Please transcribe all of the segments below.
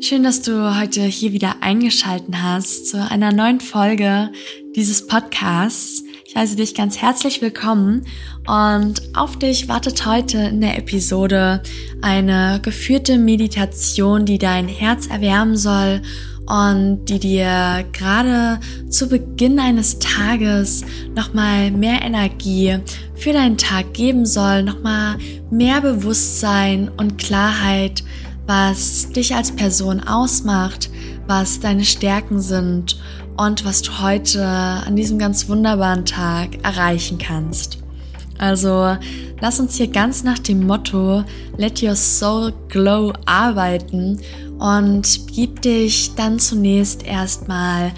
Schön, dass du heute hier wieder eingeschalten hast zu einer neuen Folge dieses Podcasts. Ich heiße dich ganz herzlich willkommen und auf dich wartet heute in der Episode eine geführte Meditation, die dein Herz erwärmen soll und die dir gerade zu Beginn eines Tages nochmal mehr Energie für deinen Tag geben soll, nochmal mehr Bewusstsein und Klarheit was dich als Person ausmacht, was deine Stärken sind und was du heute an diesem ganz wunderbaren Tag erreichen kannst. Also lass uns hier ganz nach dem Motto Let Your Soul Glow arbeiten und gib dich dann zunächst erstmal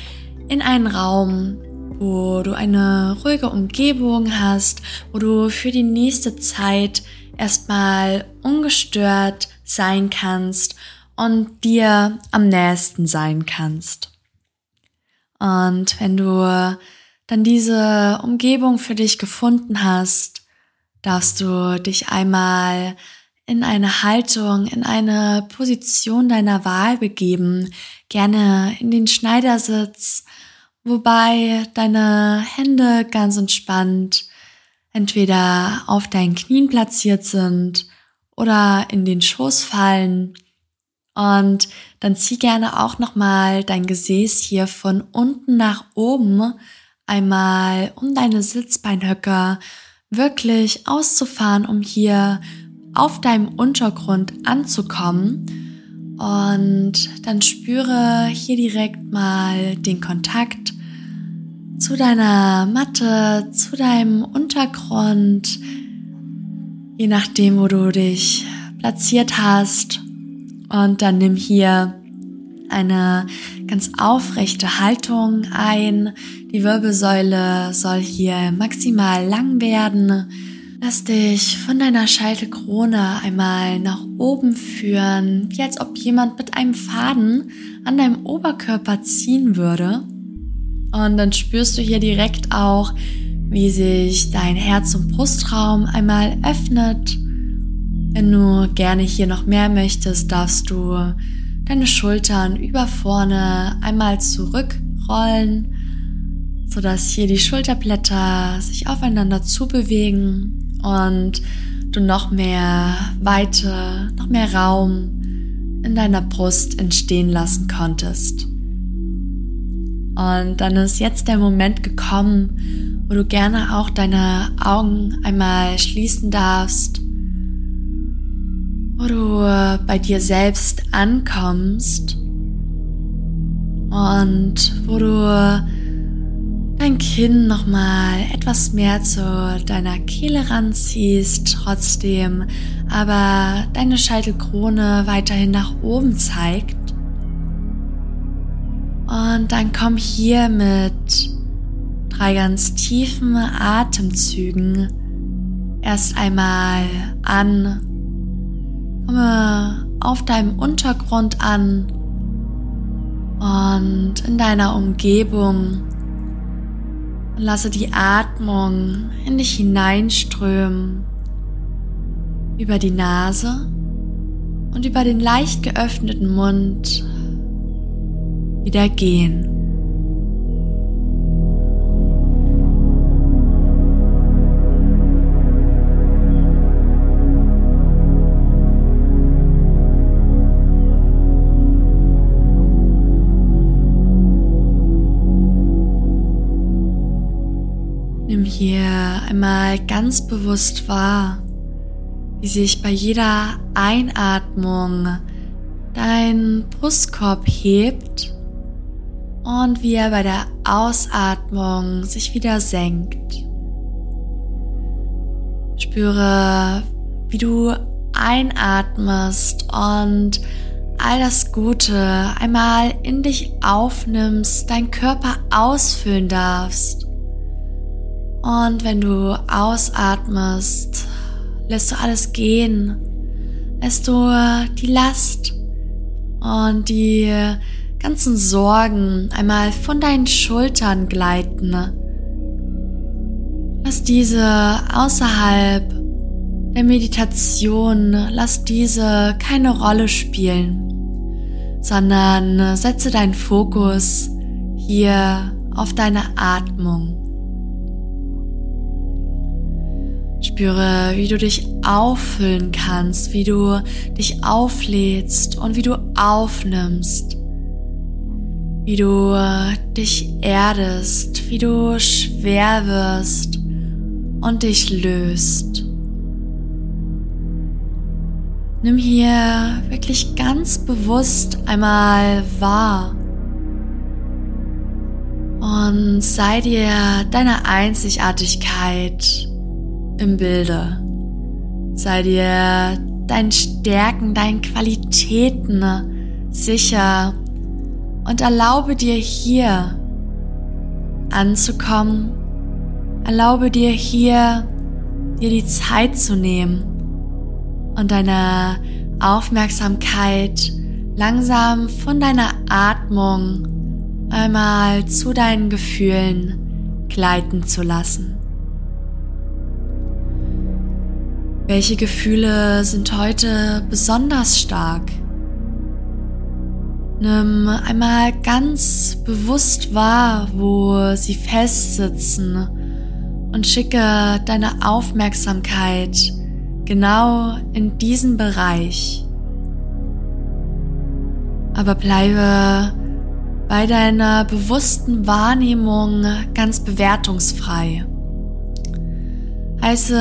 in einen Raum, wo du eine ruhige Umgebung hast, wo du für die nächste Zeit erstmal ungestört sein kannst und dir am nächsten sein kannst. Und wenn du dann diese Umgebung für dich gefunden hast, darfst du dich einmal in eine Haltung, in eine Position deiner Wahl begeben, gerne in den Schneidersitz, wobei deine Hände ganz entspannt entweder auf deinen Knien platziert sind oder in den Schoß fallen. Und dann zieh gerne auch nochmal dein Gesäß hier von unten nach oben einmal um deine Sitzbeinhöcker wirklich auszufahren, um hier auf deinem Untergrund anzukommen. Und dann spüre hier direkt mal den Kontakt zu deiner Matte, zu deinem Untergrund, je nachdem, wo du dich platziert hast. Und dann nimm hier eine ganz aufrechte Haltung ein. Die Wirbelsäule soll hier maximal lang werden. Lass dich von deiner Scheitelkrone einmal nach oben führen, wie als ob jemand mit einem Faden an deinem Oberkörper ziehen würde. Und dann spürst du hier direkt auch, wie sich dein Herz- und Brustraum einmal öffnet. Wenn du gerne hier noch mehr möchtest, darfst du deine Schultern über vorne einmal zurückrollen, sodass hier die Schulterblätter sich aufeinander zubewegen und du noch mehr Weite, noch mehr Raum in deiner Brust entstehen lassen konntest. Und dann ist jetzt der Moment gekommen, wo du gerne auch deine Augen einmal schließen darfst, wo du bei dir selbst ankommst und wo du dein Kinn nochmal etwas mehr zu deiner Kehle ranziehst, trotzdem aber deine Scheitelkrone weiterhin nach oben zeigt. Und dann komm hier mit drei ganz tiefen Atemzügen erst einmal an. Komme auf deinem Untergrund an und in deiner Umgebung. Und lasse die Atmung in dich hineinströmen über die Nase und über den leicht geöffneten Mund wieder gehen. Hier einmal ganz bewusst wahr, wie sich bei jeder Einatmung dein Brustkorb hebt und wie er bei der Ausatmung sich wieder senkt. Spüre, wie du einatmest und all das Gute einmal in dich aufnimmst, dein Körper ausfüllen darfst. Und wenn du ausatmest, lässt du alles gehen, lässt du die Last und die ganzen Sorgen einmal von deinen Schultern gleiten. Lass diese außerhalb der Meditation, lass diese keine Rolle spielen. sondern setze deinen Fokus hier auf deine Atmung. Spüre, wie du dich auffüllen kannst, wie du dich auflädst und wie du aufnimmst, wie du dich erdest, wie du schwer wirst und dich löst. Nimm hier wirklich ganz bewusst einmal wahr und sei dir deiner Einzigartigkeit im Bilde. Sei dir deinen Stärken, deinen Qualitäten sicher und erlaube dir hier anzukommen. Erlaube dir hier dir die Zeit zu nehmen und deine Aufmerksamkeit langsam von deiner Atmung einmal zu deinen Gefühlen gleiten zu lassen. Welche Gefühle sind heute besonders stark? Nimm einmal ganz bewusst wahr, wo sie festsitzen und schicke deine Aufmerksamkeit genau in diesen Bereich. Aber bleibe bei deiner bewussten Wahrnehmung ganz bewertungsfrei. Heiße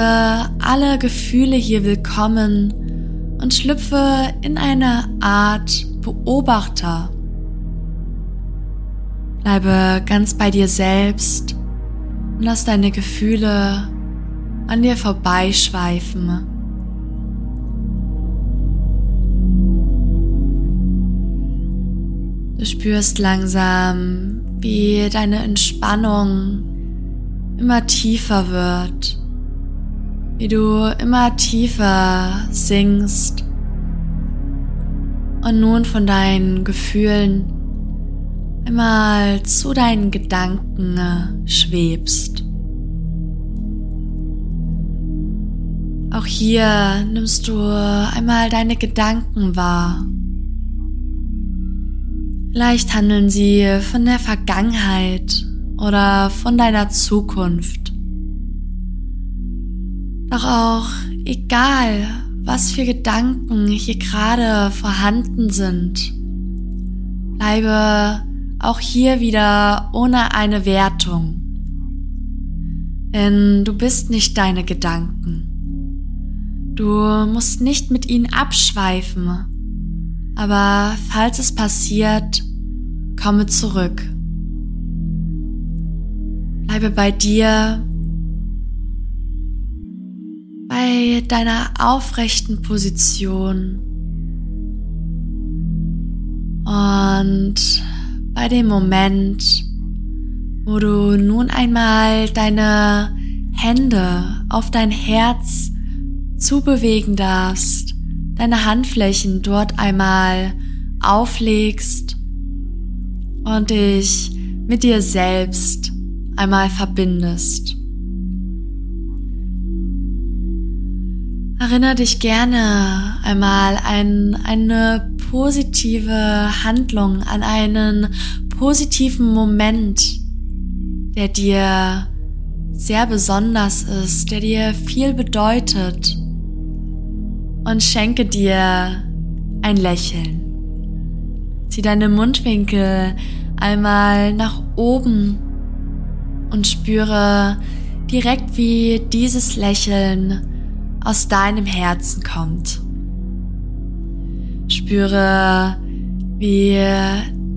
alle Gefühle hier willkommen und schlüpfe in eine Art Beobachter. Bleibe ganz bei dir selbst und lass deine Gefühle an dir vorbeischweifen. Du spürst langsam, wie deine Entspannung immer tiefer wird, wie du immer tiefer sinkst und nun von deinen Gefühlen einmal zu deinen Gedanken schwebst. Auch hier nimmst du einmal deine Gedanken wahr Vielleicht handeln sie von der Vergangenheit oder von deiner Zukunft. Doch auch egal, was für Gedanken hier gerade vorhanden sind, bleibe auch hier wieder ohne eine Wertung. Denn du bist nicht deine Gedanken. Du musst nicht mit ihnen abschweifen, aber falls es passiert, komme zurück. Bleibe bei dir, bei deiner aufrechten Position und bei dem Moment, wo du nun einmal deine Hände auf dein Herz zubewegen darfst deine Handflächen dort einmal auflegst und dich mit dir selbst einmal verbindest. Erinnere dich gerne einmal an eine positive Handlung, an einen positiven Moment, der dir sehr besonders ist, der dir viel bedeutet und schenke dir ein Lächeln. Zieh deine Mundwinkel einmal nach oben und spüre direkt, wie dieses Lächeln aus deinem Herzen kommt. Spüre, wie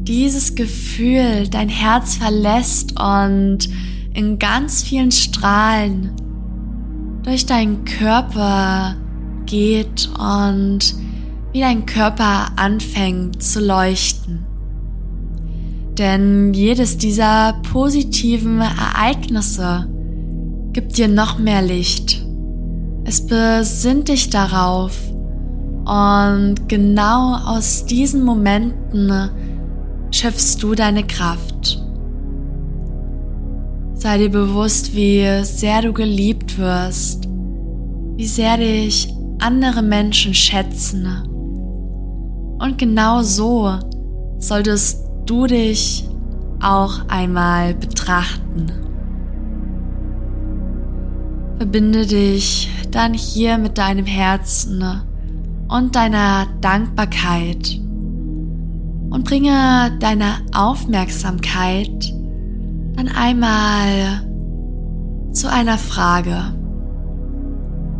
dieses Gefühl dein Herz verlässt und in ganz vielen Strahlen durch deinen Körper geht und wie dein Körper anfängt zu leuchten. Denn jedes dieser positiven Ereignisse gibt dir noch mehr Licht. Es besinnt dich darauf und genau aus diesen Momenten schöpfst du deine Kraft. Sei dir bewusst, wie sehr du geliebt wirst, wie sehr dich andere Menschen schätzen Und genau so solltest du dich auch einmal betrachten. Verbinde dich dann hier mit deinem Herzen und deiner Dankbarkeit und bringe deine Aufmerksamkeit dann einmal zu einer Frage.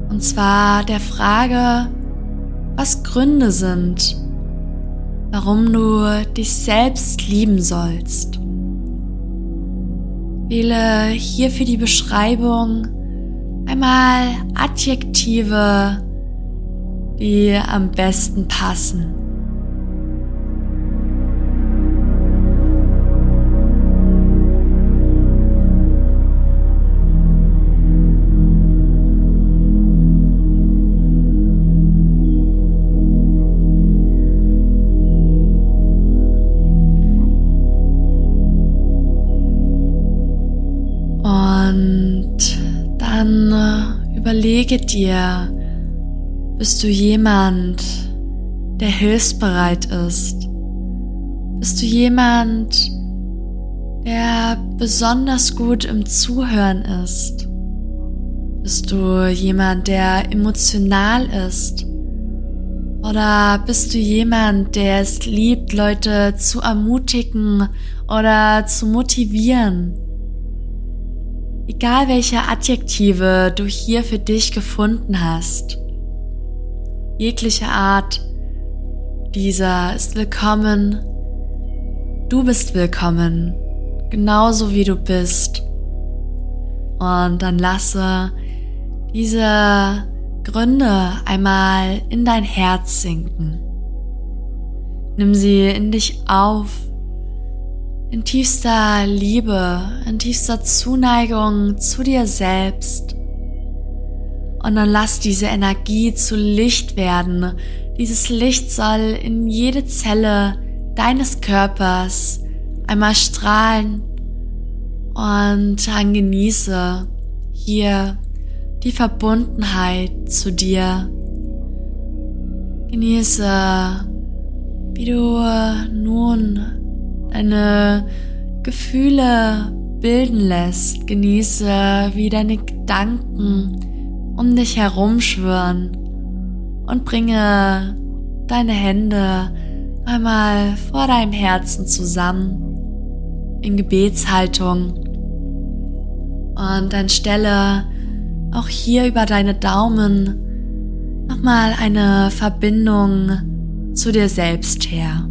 Und zwar der Frage, was Gründe sind, warum du dich selbst lieben sollst. Wähle hier für die Beschreibung einmal Adjektive, die am besten passen. Überlege dir, bist du jemand, der hilfsbereit ist? Bist du jemand, der besonders gut im Zuhören ist? Bist du jemand, der emotional ist? Oder bist du jemand, der es liebt, Leute zu ermutigen oder zu motivieren? Egal welche Adjektive du hier für dich gefunden hast, jegliche Art dieser ist willkommen. Du bist willkommen, genauso wie du bist. Und dann lasse diese Gründe einmal in dein Herz sinken. Nimm sie in dich auf in tiefster Liebe, in tiefster Zuneigung zu dir selbst. Und dann lass diese Energie zu Licht werden. Dieses Licht soll in jede Zelle deines Körpers einmal strahlen. Und dann genieße hier die Verbundenheit zu dir. Genieße, wie du nun deine Gefühle bilden lässt. Genieße, wie deine Gedanken um dich herumschwirren und bringe deine Hände einmal vor deinem Herzen zusammen in Gebetshaltung und dann stelle auch hier über deine Daumen nochmal eine Verbindung zu dir selbst her.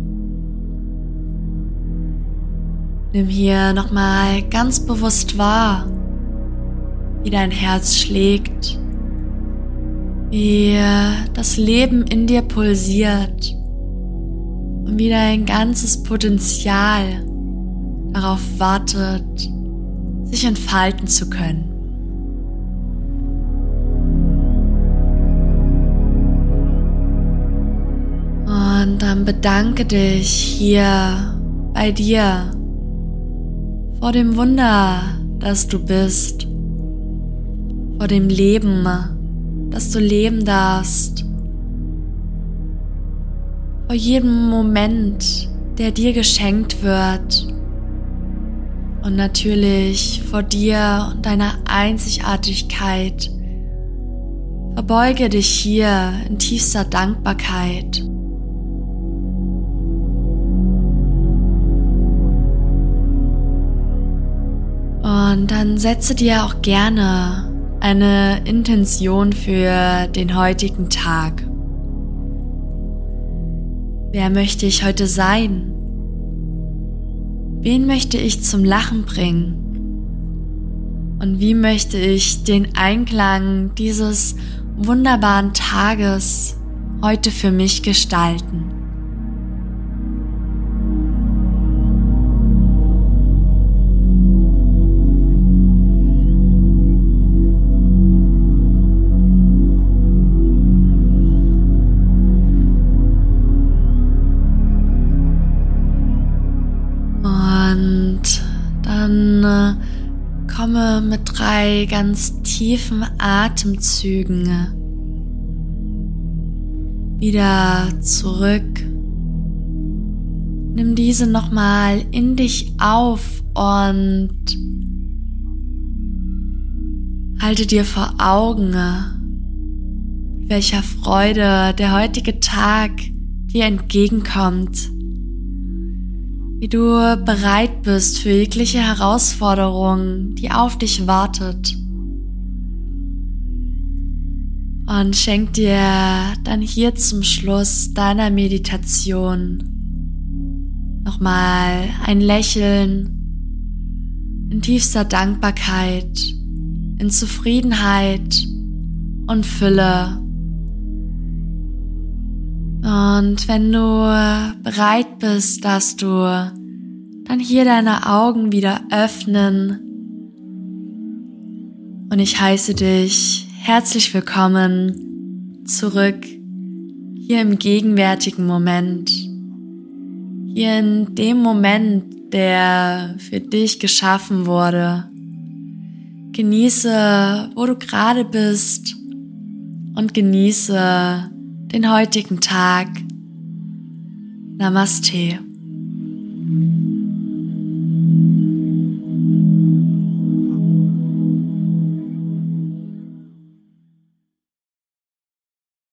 Nimm hier nochmal ganz bewusst wahr, wie dein Herz schlägt, wie das Leben in dir pulsiert und wie dein ganzes Potenzial darauf wartet, sich entfalten zu können. Und dann bedanke dich hier bei dir vor dem Wunder, das du bist, vor dem Leben, das du leben darfst, vor jedem Moment, der dir geschenkt wird und natürlich vor dir und deiner Einzigartigkeit. Verbeuge dich hier in tiefster Dankbarkeit. Und dann setze dir auch gerne eine Intention für den heutigen Tag. Wer möchte ich heute sein? Wen möchte ich zum Lachen bringen? Und wie möchte ich den Einklang dieses wunderbaren Tages heute für mich gestalten? Komme mit drei ganz tiefen Atemzügen wieder zurück. Nimm diese nochmal in dich auf und halte dir vor Augen, welcher Freude der heutige Tag dir entgegenkommt, wie du bereit bist für jegliche Herausforderung, die auf dich wartet. Und schenk dir dann hier zum Schluss deiner Meditation nochmal ein Lächeln in tiefster Dankbarkeit, in Zufriedenheit und Fülle. Und wenn du bereit bist, dass du dann hier deine Augen wieder öffnen. Und ich heiße dich herzlich willkommen zurück hier im gegenwärtigen Moment hier in dem Moment, der für dich geschaffen wurde. Genieße, wo du gerade bist und genieße den heutigen Tag. Namaste.